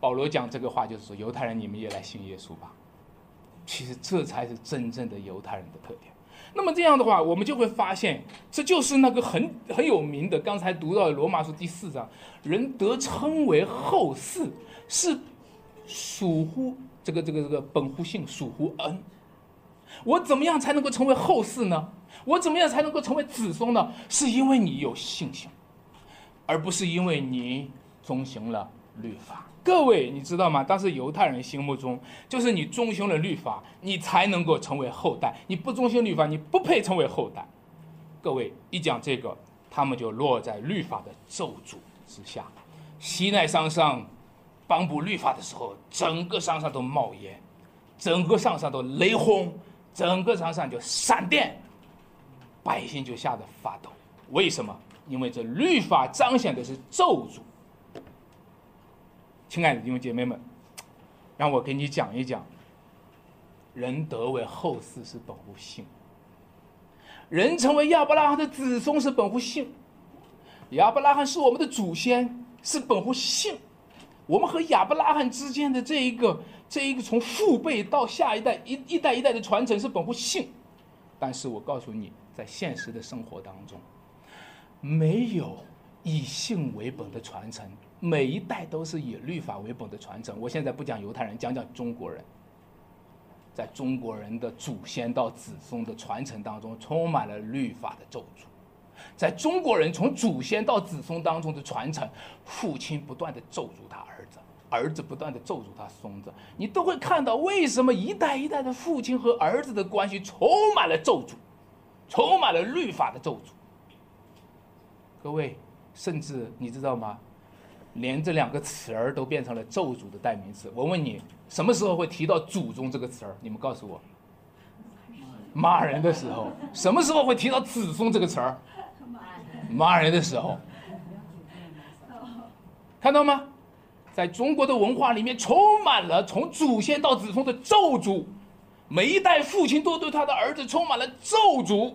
[SPEAKER 1] 保罗讲这个话就是说，犹太人你们也来信耶稣吧。其实这才是真正的犹太人的特点。那么这样的话，我们就会发现，这就是那个很很有名的，刚才读到的罗马书第四章，人得称为后嗣，是属乎这个这个这个本乎性，属乎恩。我怎么样才能够成为后嗣呢？我怎么样才能够成为子孙呢？是因为你有信心，而不是因为你遵行了律法。各位，你知道吗？当时犹太人心目中，就是你遵循了律法，你才能够成为后代；你不遵循律法，你不配成为后代。各位，一讲这个，他们就落在律法的咒诅之下。西奈山上颁布律法的时候，整个山上都冒烟，整个山上都雷轰，整个山上就闪电，百姓就吓得发抖。为什么？因为这律法彰显的是咒诅。亲爱的弟兄姐妹们，让我给你讲一讲，人得为后嗣是本乎性，人成为亚伯拉罕的子孙是本乎性，亚伯拉罕是我们的祖先是本乎性，我们和亚伯拉罕之间的这一个这一个从父辈到下一代一一代一代的传承是本乎性，但是我告诉你，在现实的生活当中，没有以性为本的传承。每一代都是以律法为本的传承。我现在不讲犹太人，讲讲中国人。在中国人的祖先到子孙的传承当中，充满了律法的咒诅。在中国人从祖先到子孙当中的传承，父亲不断的咒诅他儿子，儿子不断的咒诅他孙子。你都会看到，为什么一代一代的父亲和儿子的关系充满了咒诅，充满了律法的咒诅。各位，甚至你知道吗？连这两个词儿都变成了咒诅的代名词。我问你，什么时候会提到“祖宗”这个词儿？你们告诉我。骂人的时候。什么时候会提到“子孙”这个词儿？骂人的时候。看到吗？在中国的文化里面，充满了从祖先到子孙的咒诅。每一代父亲都对他的儿子充满了咒诅。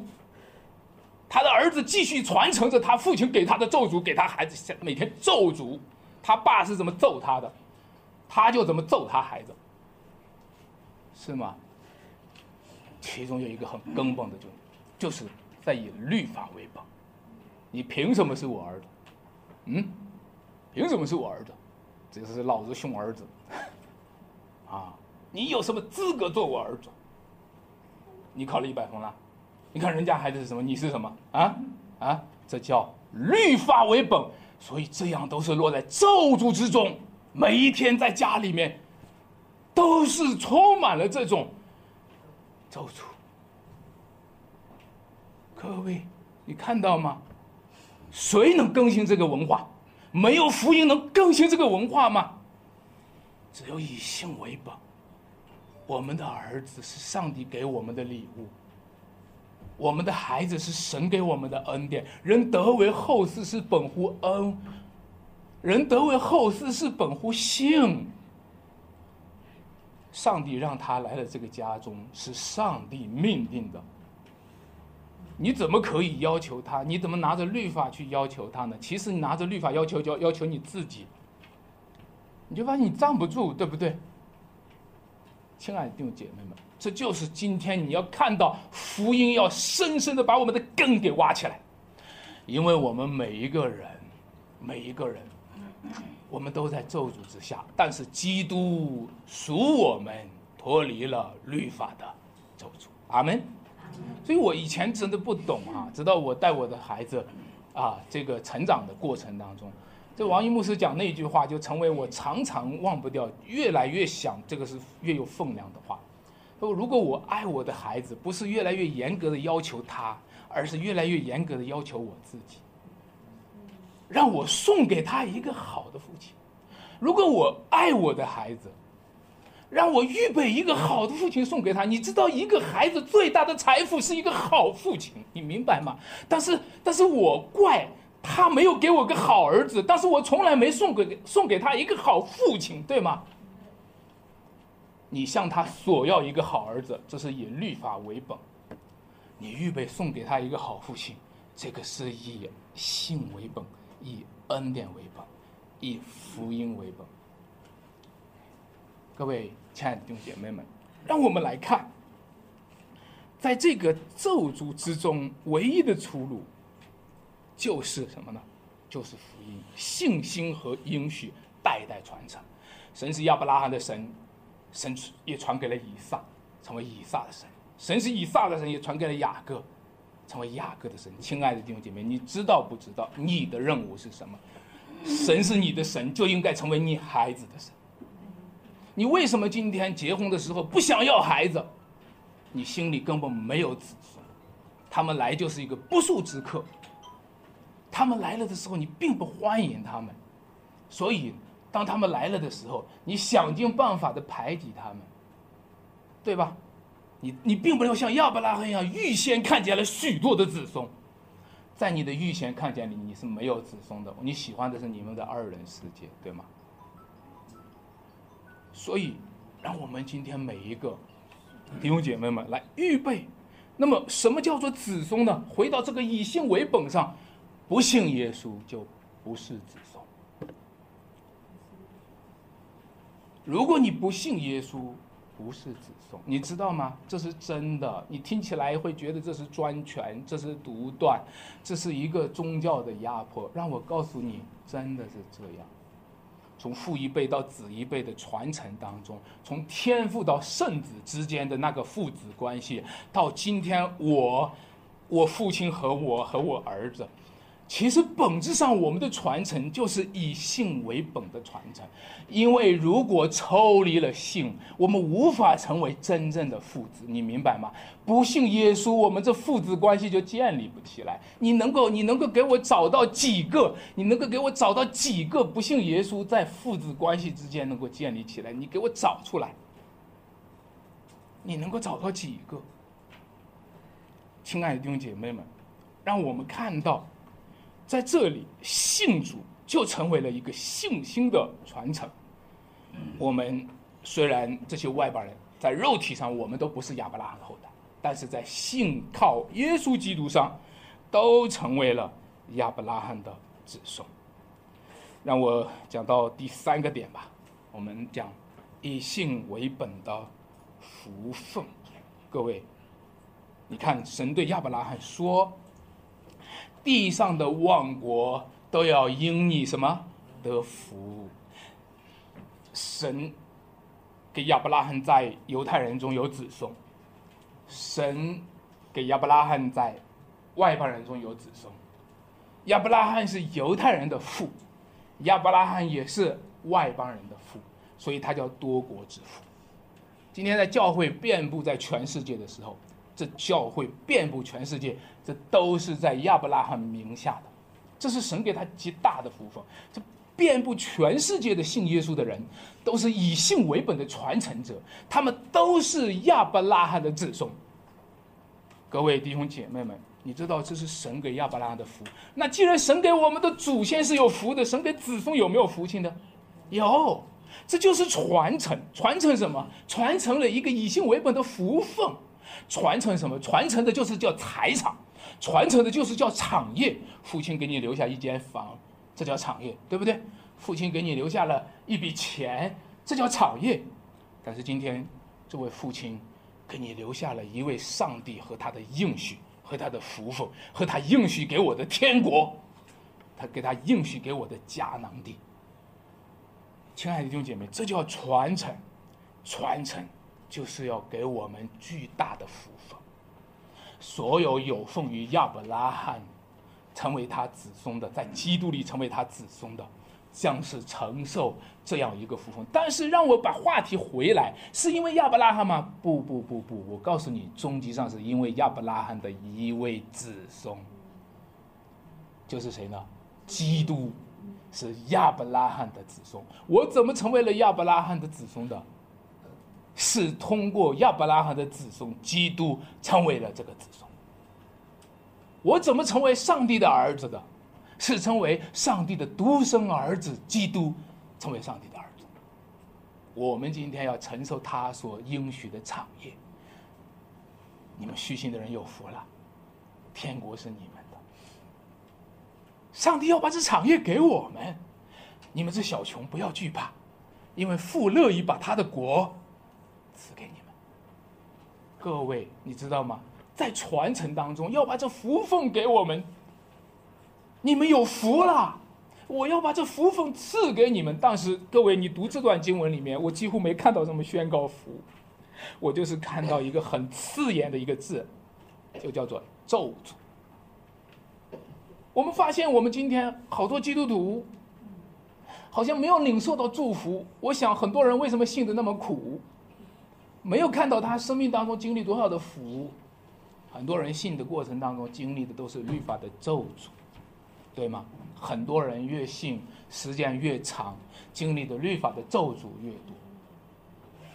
[SPEAKER 1] 他的儿子继续传承着他父亲给他的咒诅，给他孩子每天咒诅。他爸是怎么揍他的，他就怎么揍他孩子，是吗？其中有一个很根本的，就就是在以律法为本。你凭什么是我儿子？嗯？凭什么是我儿子？这是老子凶儿子。啊！你有什么资格做我儿子？你考了一百分了。你看人家孩子是什么，你是什么啊？啊，这叫律法为本，所以这样都是落在咒诅之中。每一天在家里面，都是充满了这种咒诅。各位，你看到吗？谁能更新这个文化？没有福音能更新这个文化吗？只有以信为本。我们的儿子是上帝给我们的礼物。我们的孩子是神给我们的恩典，人得为后嗣是本乎恩，人得为后嗣是本乎性。上帝让他来了这个家中，是上帝命定的。你怎么可以要求他？你怎么拿着律法去要求他呢？其实你拿着律法要求，要要求你自己，你就发现你站不住，对不对？亲爱的弟兄姐妹们。这就是今天你要看到福音要深深的把我们的根给挖起来，因为我们每一个人，每一个人，我们都在咒诅之下，但是基督赎我们脱离了律法的咒诅，阿门。所以我以前真的不懂啊，直到我带我的孩子，啊，这个成长的过程当中，这王一牧师讲那句话，就成为我常常忘不掉，越来越想这个是越有分量的话。如果我爱我的孩子，不是越来越严格的要求他，而是越来越严格的要求我自己，让我送给他一个好的父亲。如果我爱我的孩子，让我预备一个好的父亲送给他。你知道，一个孩子最大的财富是一个好父亲，你明白吗？但是，但是我怪他没有给我个好儿子，但是我从来没送给送给他一个好父亲，对吗？你向他索要一个好儿子，这是以律法为本；你预备送给他一个好父亲，这个是以信为本，以恩典为本，以福音为本。各位亲爱的弟兄姐妹们，让我们来看在这个咒诅之中，唯一的出路就是什么呢？就是福音、信心和应许代代传承。神是亚伯拉罕的神，神也传给了以撒，成为以撒的神；神是以撒的神，也传给了雅各，成为雅各的神。亲爱的弟兄姐妹，你知道不知道你的任务是什么？神是你的神，就应该成为你孩子的神。你为什么今天结婚的时候不想要孩子？你心里根本没有子孙，他们来就是一个不速之客。他们来了的时候，你并不欢迎他们，所以当他们来了的时候，你想尽办法的排挤他们，对吧？你你并不能像亚伯拉罕一样预先看见了许多的子孙，在你的预先看见里，你是没有子孙的。你喜欢的是你们的二人世界，对吗？所以，让我们今天每一个。弟兄姐妹们，来预备。那么，什么叫做子孙呢？回到这个以信为本上，不信耶稣就不是子孙。如果你不信耶稣，不是子孙，你知道吗？这是真的。你听起来会觉得这是专权，这是独断，这是一个宗教的压迫。让我告诉你，真的是这样。从父一辈到子一辈的传承当中，从天父到圣子之间的那个父子关系，到今天我，我父亲和我和我儿子。其实本质上，我们的传承就是以性为本的传承，因为如果抽离了性，我们无法成为真正的父子，你明白吗？不信耶稣，我们这父子关系就建立不起来。你能够，你能够给我找到几个？你能够给我找到几个不信耶稣在父子关系之间能够建立起来？你给我找出来。你能够找到几个？亲爱的弟兄姐妹们，让我们看到。在这里，信主就成为了一个信心的传承。我们虽然这些外邦人在肉体上我们都不是亚伯拉罕后代，但是在信靠耶稣基督上，都成为了亚伯拉罕的子孙。让我讲到第三个点吧，我们讲以信为本的福分。各位，你看神对亚伯拉罕说。地上的万国都要因你什么得福？神给亚伯拉罕在犹太人中有子孙，神给亚伯拉罕在外邦人中有子孙。亚伯拉罕是犹太人的父，亚伯拉罕也是外邦人的父，所以他叫多国之父。今天在教会遍布在全世界的时候。这教会遍布全世界，这都是在亚伯拉罕名下的，这是神给他极大的福分。这遍布全世界的信耶稣的人，都是以信为本的传承者，他们都是亚伯拉罕的子孙。各位弟兄姐妹们，你知道这是神给亚伯拉罕的福。那既然神给我们的祖先是有福的，神给子孙有没有福气呢？有，这就是传承。传承什么？传承了一个以信为本的福分。传承什么？传承的就是叫财产，传承的就是叫产业。父亲给你留下一间房，这叫产业，对不对？父亲给你留下了一笔钱，这叫产业。但是今天，这位父亲给你留下了一位上帝和他的应许，和他的福分，和他应许给我的天国，他给他应许给我的迦南地。亲爱的弟兄姐妹，这叫传承，传承。就是要给我们巨大的福分。所有有奉于亚伯拉罕，成为他子孙的，在基督里成为他子孙的，将是承受这样一个福分。但是让我把话题回来，是因为亚伯拉罕吗？不不不不，我告诉你，终极上是因为亚伯拉罕的一位子孙，就是谁呢？基督是亚伯拉罕的子孙。我怎么成为了亚伯拉罕的子孙的？是通过亚伯拉罕的子孙基督成为了这个子孙。我怎么成为上帝的儿子的？是成为上帝的独生儿子基督成为上帝的儿子。我们今天要承受他所应许的产业。你们虚心的人有福了，天国是你们的。上帝要把这产业给我们，你们这小穷不要惧怕，因为父乐意把他的国。赐给你们，各位，你知道吗？在传承当中，要把这福分给我们。你们有福了，我要把这福分赐给你们。但是，各位，你读这段经文里面，我几乎没看到什么宣告福，我就是看到一个很刺眼的一个字，就叫做咒诅。我们发现，我们今天好多基督徒，好像没有领受到祝福。我想，很多人为什么信的那么苦，没有看到他生命当中经历多少的福。很多人信的过程当中经历的都是律法的咒诅。对吗？很多人越信时间越长，经历的律法的咒诅越多。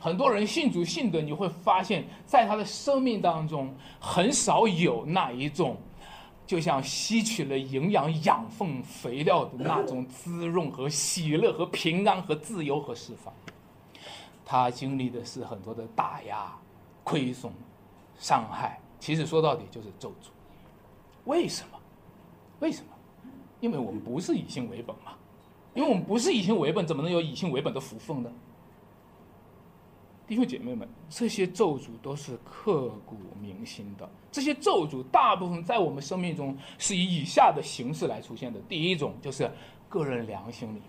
[SPEAKER 1] 很多人信主信的，你会发现在他的生命当中很少有那一种，就像吸取了营养养分肥料的那种滋润和喜乐和平安和自由和释放。他经历的是很多的打压、亏损、伤害。其实说到底就是咒诅。为什么？为什么？因为我们不是以心为本嘛，因为我们不是以心为本，怎么能有以心为本的福分呢？弟兄姐妹们，这些咒诅都是刻骨铭心的。这些咒诅大部分在我们生命中是以以下的形式来出现的。第一种就是个人良心里，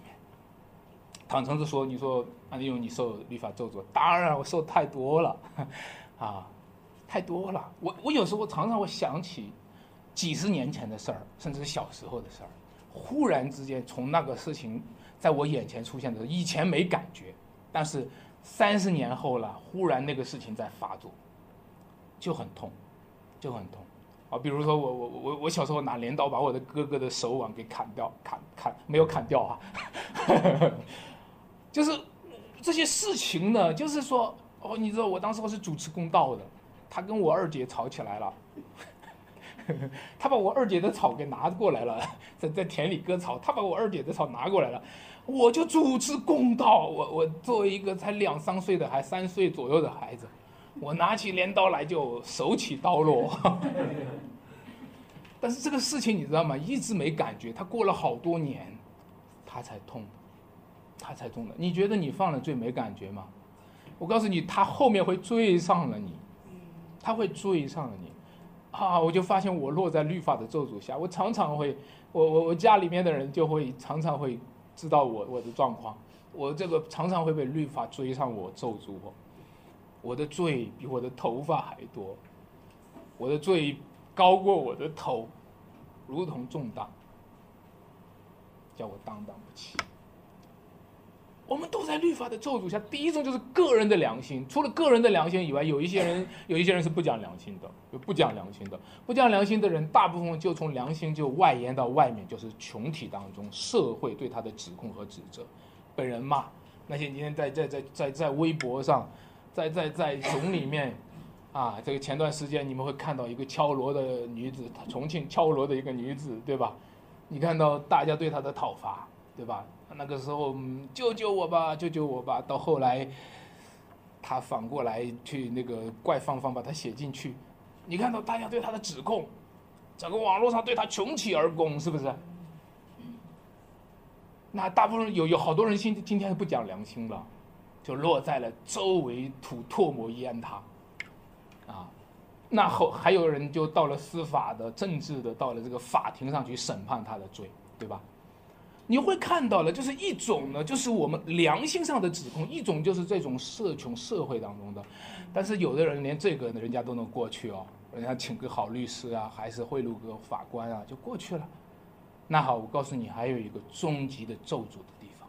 [SPEAKER 1] 坦诚的说，你说安利勇，你受律法咒诅，当然我受太多了，啊，太多了。我我有时候常常会想起几十年前的事儿，甚至是小时候的事儿。忽然之间，从那个事情在我眼前出现的时候，以前没感觉，但是三十年后了，忽然那个事情在发作，就很痛，就很痛。啊，比如说我我我我小时候拿镰刀把我的哥哥的手腕给砍掉，砍砍没有砍掉啊，就是这些事情呢，就是说哦，你知道我当时我是主持公道的，他跟我二姐吵起来了。他把我二姐的草给拿过来了，在在田里割草。他把我二姐的草拿过来了，我就主持公道。我我作为一个才两三岁的，还三岁左右的孩子，我拿起镰刀来就手起刀落。但是这个事情你知道吗？一直没感觉。他过了好多年，他才痛，他才中的。你觉得你犯了罪没感觉吗？我告诉你，他后面会追上了你，他会追上了你。啊！我就发现我落在律法的咒诅下，我常常会，我我我家里面的人就会常常会知道我我的状况，我这个常常会被律法追上我咒诅我，我的罪比我的头发还多，我的罪高过我的头，如同重担，叫我担当不起。我们都在律法的咒诅下。第一种就是个人的良心，除了个人的良心以外，有一些人，有一些人是不讲良心的，就不讲良心的。不讲良心的人，大部分就从良心就外延到外面，就是群体当中，社会对他的指控和指责，被人骂。那些今天在在在在在微博上，在在在群里面，啊，这个前段时间你们会看到一个敲锣的女子，重庆敲锣的一个女子，对吧？你看到大家对她的讨伐，对吧？那个时候，救救我吧，救救我吧！到后来，他反过来去那个怪芳芳，把他写进去。你看到大家对他的指控，整个网络上对他穷起而攻，是不是？那大部分有有好多人今今天不讲良心了，就落在了周围吐唾沫淹他，啊，那后还有人就到了司法的、政治的，到了这个法庭上去审判他的罪，对吧？你会看到了，就是一种呢，就是我们良心上的指控；一种就是这种社群社会当中的。但是有的人连这个呢，人家都能过去哦，人家请个好律师啊，还是贿赂个法官啊，就过去了。那好，我告诉你，还有一个终极的咒诅的地方，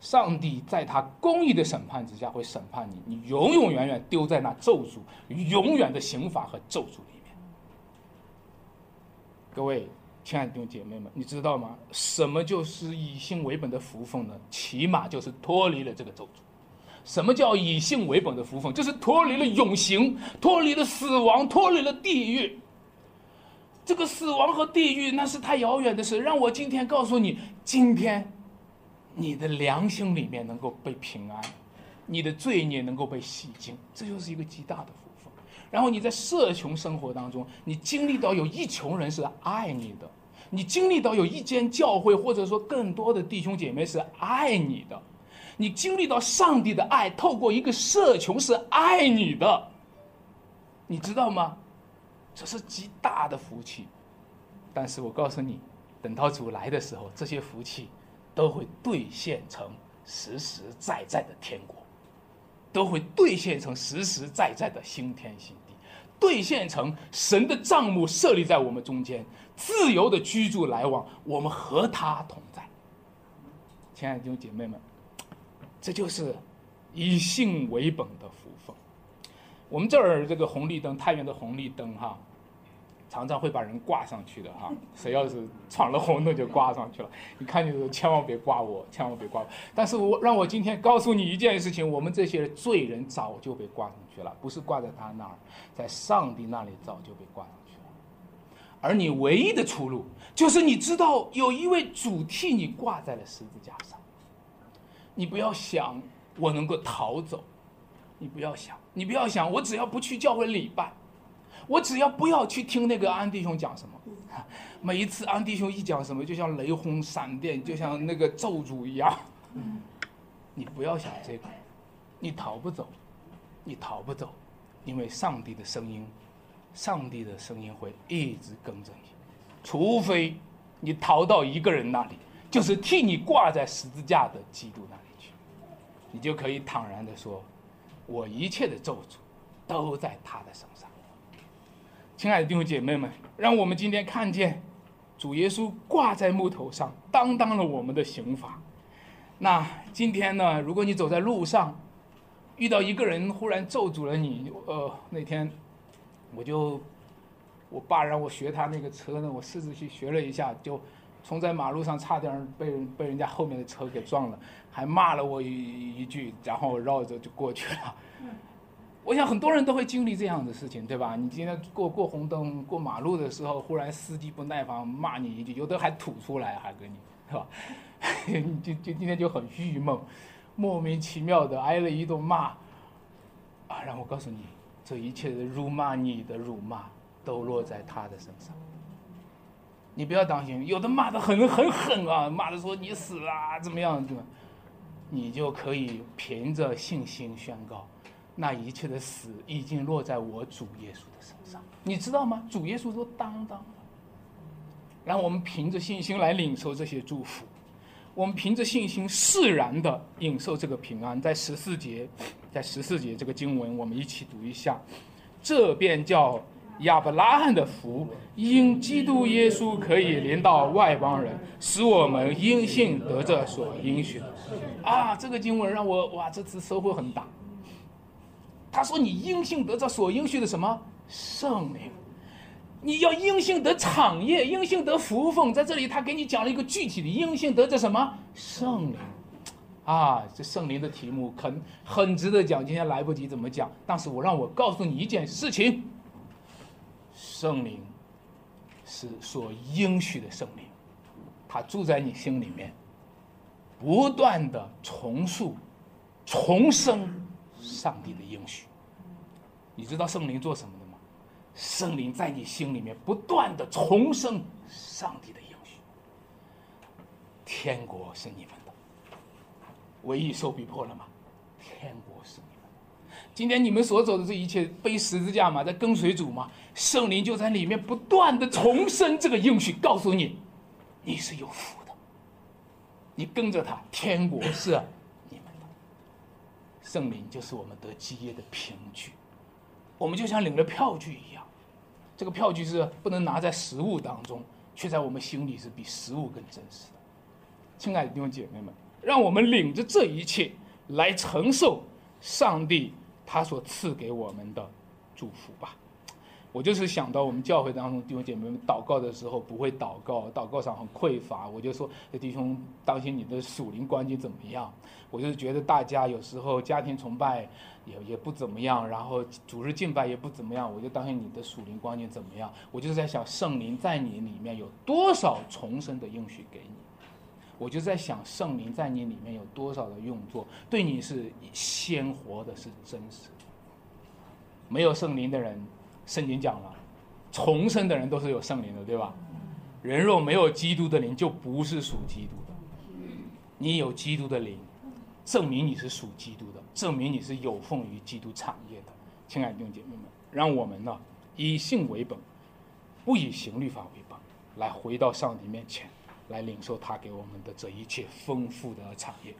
[SPEAKER 1] 上帝在他公义的审判之下会审判你，你永永远远丢在那咒诅、永远的刑罚和咒诅里面。各位。亲爱的弟兄姐妹们，你知道吗？什么就是以信为本的福分呢？起码就是脱离了这个咒诅。什么叫以信为本的福分？就是脱离了永刑，脱离了死亡，脱离了地狱。这个死亡和地狱那是太遥远的事。让我今天告诉你，今天你的良心里面能够被平安，你的罪孽能够被洗净，这就是一个极大的福。然后你在社群生活当中，你经历到有一群人是爱你的，你经历到有一间教会或者说更多的弟兄姐妹是爱你的，你经历到上帝的爱透过一个社群是爱你的，你知道吗？这是极大的福气。但是我告诉你，等到主来的时候，这些福气都会兑现成实实在在的天国，都会兑现成实实在在的新天新，兑现成神的账目设立在我们中间，自由的居住来往，我们和他同在。亲爱的弟兄姐妹们，这就是以信为本的福分。我们这儿这个红绿灯，太原的红绿灯哈。常常会把人挂上去的哈，谁要是闯了红灯就挂上去了。你看就是千万别挂我，千万别挂我。但是我让我今天告诉你一件事情：我们这些罪人早就被挂上去了，不是挂在他那儿，在上帝那里早就被挂上去了。而你唯一的出路，就是你知道有一位主替你挂在了十字架上。你不要想我能够逃走，你不要想，你不要想我只要不去教会礼拜。我只要不要去听那个安弟兄讲什么，每一次安弟兄一讲什么，就像雷轰闪电，就像那个咒诅一样。你不要想这个，你逃不走，你逃不走，因为上帝的声音，上帝的声音会一直跟着你，除非你逃到一个人那里，就是替你挂在十字架的基督那里去，你就可以坦然的说，我一切的咒诅都在他的身上。亲爱的弟兄姐妹们，让我们今天看见主耶稣挂在木头上，担当了我们的刑罚。那今天呢？如果你走在路上，遇到一个人忽然咒诅了你，呃，那天我就我爸让我学他那个车呢，我试着去学了一下，就冲在马路上，差点被人被人家后面的车给撞了，还骂了我一一句，然后绕着就过去了。我想很多人都会经历这样的事情，对吧？你今天过过红灯、过马路的时候，忽然司机不耐烦骂你一句，有的还吐出来，还跟你，是吧？你就就今天就很郁闷，莫名其妙的挨了一顿骂，啊！让我告诉你，这一切的辱骂，你的辱骂都落在他的身上。你不要担心，有的骂的很很狠啊，骂的说你死啊，怎么样，对吧？你就可以凭着信心宣告。那一切的死已经落在我主耶稣的身上，你知道吗？主耶稣都担当了。然后我们凭着信心来领受这些祝福，我们凭着信心释然的领受这个平安。在十四节，在十四节这个经文，我们一起读一下。这便叫亚伯拉罕的福，因基督耶稣可以连到外邦人，使我们因信得着所应许的。啊，这个经文让我哇，这次收获很大。他说：“你应信得着所应许的什么圣灵？你要应信得产业，应信得福分。在这里，他给你讲了一个具体的应信得着什么圣灵？啊，这圣灵的题目很很值得讲，今天来不及怎么讲。但是我让我告诉你一件事情：圣灵是所应许的圣灵，他住在你心里面，不断的重塑、重生。”上帝的应许，你知道圣灵做什么的吗？圣灵在你心里面不断的重生上帝的应许。天国是你们的，唯一受逼迫了吗？天国是你们的。今天你们所走的这一切，背十字架嘛，在跟随主嘛，圣灵就在里面不断的重生这个应许，告诉你，你是有福的。你跟着他，天国是。证明就是我们得基业的凭据，我们就像领了票据一样，这个票据是不能拿在实物当中，却在我们心里是比实物更真实的。亲爱的弟兄姐妹们，让我们领着这一切来承受上帝他所赐给我们的祝福吧。我就是想到我们教会当中弟兄姐妹们祷告的时候不会祷告，祷告上很匮乏，我就说弟兄当心你的属灵关系怎么样？我就是觉得大家有时候家庭崇拜也也不怎么样，然后主日敬拜也不怎么样，我就当心你的属灵关系怎么样？我就是在想圣灵在你里面有多少重生的应许给你？我就在想圣灵在你里面有多少的用作对你是鲜活的，是真实的。没有圣灵的人。圣经讲了，重生的人都是有圣灵的，对吧？人若没有基督的灵，就不是属基督的。你有基督的灵，证明你是属基督的，证明你是有奉于基督产业的。亲爱的弟兄姐妹们，让我们呢以信为本，不以行律法为本，来回到上帝面前，来领受他给我们的这一切丰富的产业。